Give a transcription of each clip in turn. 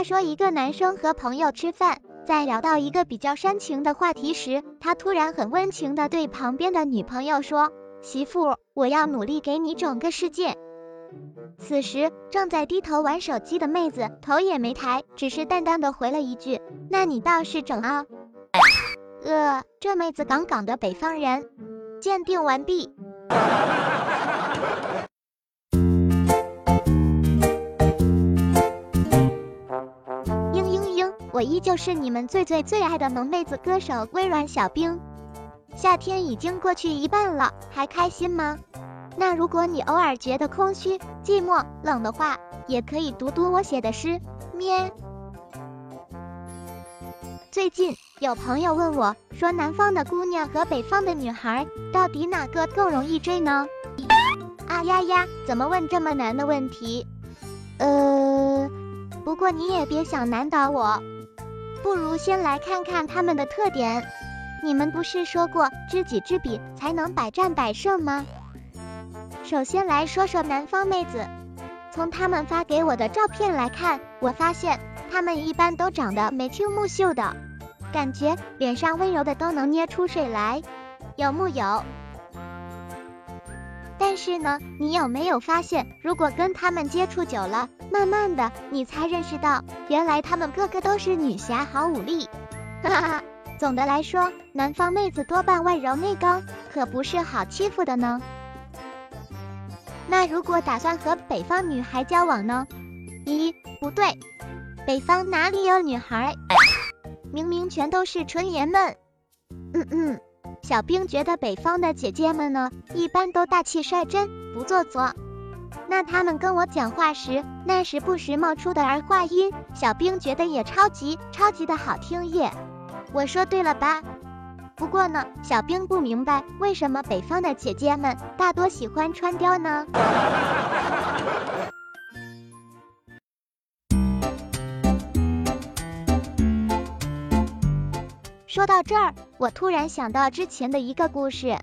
他说，一个男生和朋友吃饭，在聊到一个比较煽情的话题时，他突然很温情的对旁边的女朋友说：“媳妇，我要努力给你整个世界。”此时正在低头玩手机的妹子头也没抬，只是淡淡的回了一句：“那你倒是整啊。”呃，这妹子杠杠的北方人。鉴定完毕。就是你们最最最爱的萌妹子歌手微软小冰。夏天已经过去一半了，还开心吗？那如果你偶尔觉得空虚、寂寞、冷的话，也可以读读我写的诗。咩。最近有朋友问我，说南方的姑娘和北方的女孩，到底哪个更容易追呢？啊呀呀，怎么问这么难的问题？呃，不过你也别想难倒我，不如先来看看他们的特点。你们不是说过知己知彼才能百战百胜吗？首先来说说南方妹子，从他们发给我的照片来看，我发现。他们一般都长得眉清目秀的，感觉脸上温柔的都能捏出水来，有木有？但是呢，你有没有发现，如果跟他们接触久了，慢慢的你才认识到，原来他们个个都是女侠好武力。哈哈，总的来说，南方妹子多半外柔内刚，可不是好欺负的呢。那如果打算和北方女孩交往呢？咦，不对。北方哪里有女孩？明明全都是纯爷们。嗯嗯，小兵觉得北方的姐姐们呢，一般都大气率真，不做作。那他们跟我讲话时，那时不时冒出的儿化音，小兵觉得也超级超级的好听耶。我说对了吧？不过呢，小兵不明白为什么北方的姐姐们大多喜欢穿貂呢？说到这儿，我突然想到之前的一个故事。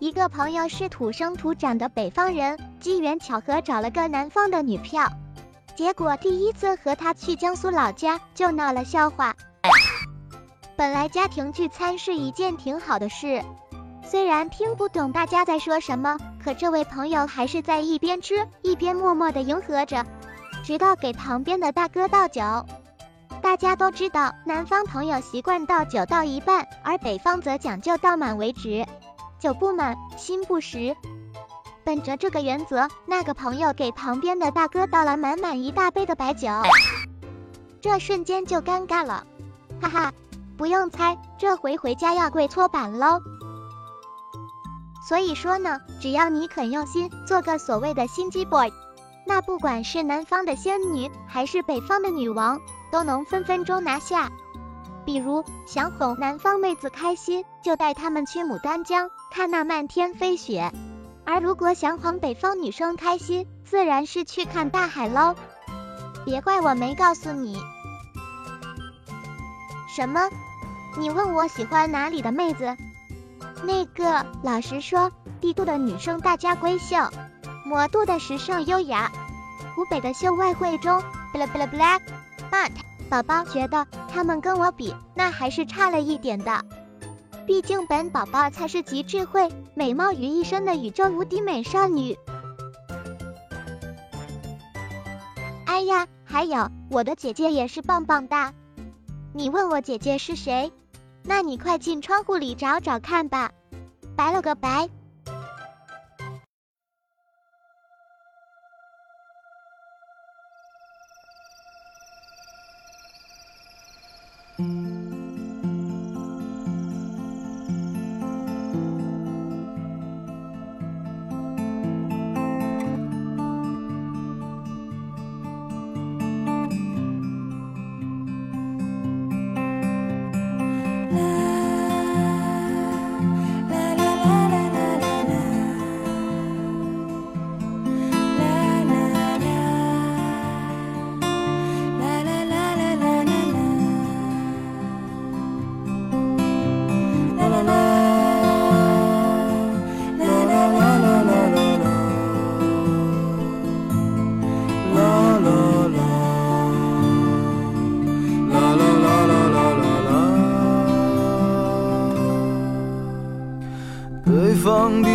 一个朋友是土生土长的北方人，机缘巧合找了个南方的女票，结果第一次和她去江苏老家就闹了笑话。本来家庭聚餐是一件挺好的事，虽然听不懂大家在说什么，可这位朋友还是在一边吃一边默默的迎合着，直到给旁边的大哥倒酒。大家都知道，南方朋友习惯倒酒倒一半，而北方则讲究倒满为止，酒不满心不实。本着这个原则，那个朋友给旁边的大哥倒了满满一大杯的白酒，这瞬间就尴尬了，哈哈，不用猜，这回回家要跪搓板喽。所以说呢，只要你肯用心，做个所谓的心机 boy，那不管是南方的仙女，还是北方的女王。都能分分钟拿下。比如想哄南方妹子开心，就带她们去牡丹江看那漫天飞雪；而如果想哄北方女生开心，自然是去看大海喽。别怪我没告诉你。什么？你问我喜欢哪里的妹子？那个，老实说，帝都的女生大家闺秀，魔都的时尚优雅，湖北的秀外慧中，bla bla bla。But 宝宝觉得他们跟我比，那还是差了一点的。毕竟本宝宝才是集智慧、美貌于一身的宇宙无敌美少女。哎呀，还有我的姐姐也是棒棒哒。你问我姐姐是谁？那你快进窗户里找找看吧。拜了个拜。嗯。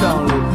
上路。